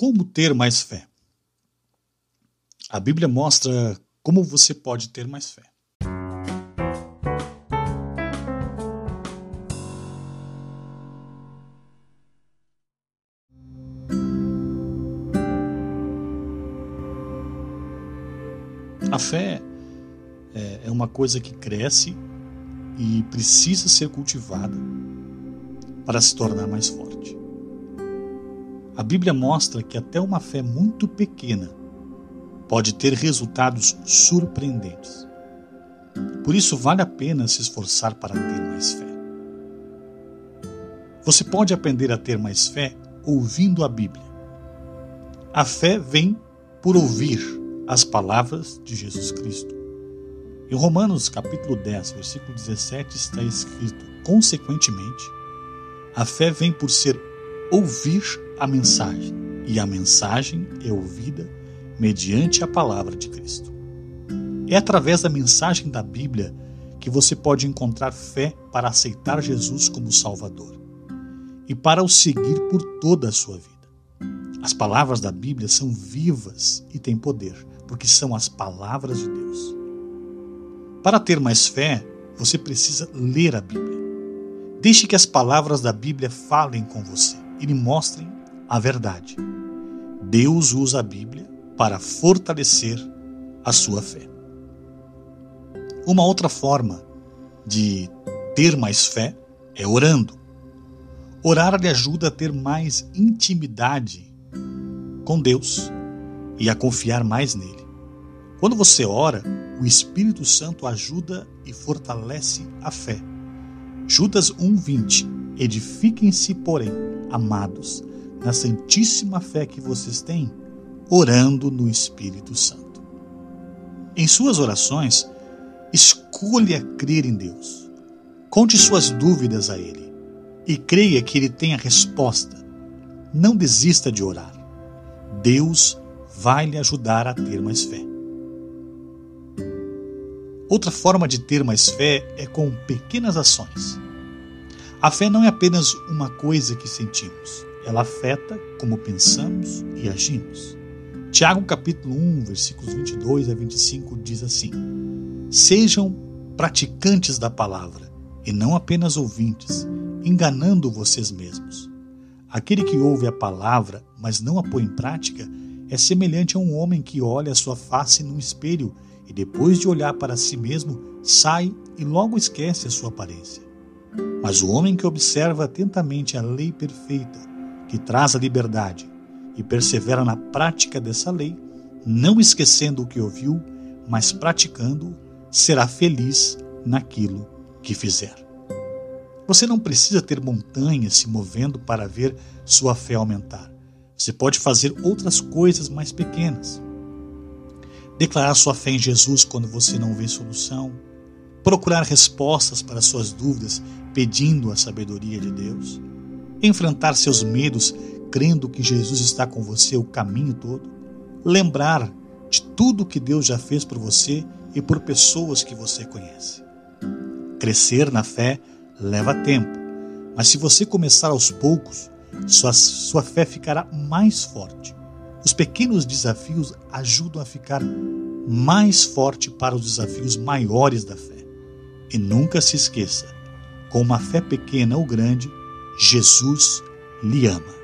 Como ter mais fé? A Bíblia mostra como você pode ter mais fé. A fé é, é uma coisa que cresce e precisa ser cultivada para se tornar mais forte. A Bíblia mostra que até uma fé muito pequena pode ter resultados surpreendentes. Por isso, vale a pena se esforçar para ter mais fé. Você pode aprender a ter mais fé ouvindo a Bíblia. A fé vem por ouvir as palavras de Jesus Cristo. Em Romanos capítulo 10, versículo 17 está escrito: Consequentemente, a fé vem por ser ouvir a mensagem, e a mensagem é ouvida mediante a palavra de Cristo. É através da mensagem da Bíblia que você pode encontrar fé para aceitar Jesus como Salvador e para o seguir por toda a sua vida. As palavras da Bíblia são vivas e têm poder, porque são as palavras de Deus. Para ter mais fé, você precisa ler a Bíblia. Deixe que as palavras da Bíblia falem com você e lhe mostrem a verdade. Deus usa a Bíblia para fortalecer a sua fé. Uma outra forma de ter mais fé é orando. Orar lhe ajuda a ter mais intimidade com Deus e a confiar mais nele. Quando você ora, o Espírito Santo ajuda e fortalece a fé. Judas 1:20 Edifiquem-se, porém, amados, na santíssima fé que vocês têm, orando no Espírito Santo. Em suas orações, escolha crer em Deus. Conte suas dúvidas a Ele e creia que Ele tem a resposta. Não desista de orar. Deus vai lhe ajudar a ter mais fé. Outra forma de ter mais fé é com pequenas ações. A fé não é apenas uma coisa que sentimos, ela afeta como pensamos e agimos. Tiago capítulo 1, versículos 22 a 25 diz assim: Sejam praticantes da palavra e não apenas ouvintes, enganando vocês mesmos. Aquele que ouve a palavra, mas não a põe em prática, é semelhante a um homem que olha a sua face num espelho e depois de olhar para si mesmo, sai e logo esquece a sua aparência. Mas o homem que observa atentamente a lei perfeita, que traz a liberdade, e persevera na prática dessa lei, não esquecendo o que ouviu, mas praticando, será feliz naquilo que fizer. Você não precisa ter montanhas se movendo para ver sua fé aumentar. Você pode fazer outras coisas mais pequenas declarar sua fé em Jesus quando você não vê solução, procurar respostas para suas dúvidas pedindo a sabedoria de Deus, enfrentar seus medos crendo que Jesus está com você o caminho todo, lembrar de tudo que Deus já fez por você e por pessoas que você conhece. Crescer na fé leva tempo, mas se você começar aos poucos, sua, sua fé ficará mais forte. Os pequenos desafios ajudam a ficar mais forte para os desafios maiores da fé. E nunca se esqueça: com uma fé pequena ou grande, Jesus lhe ama.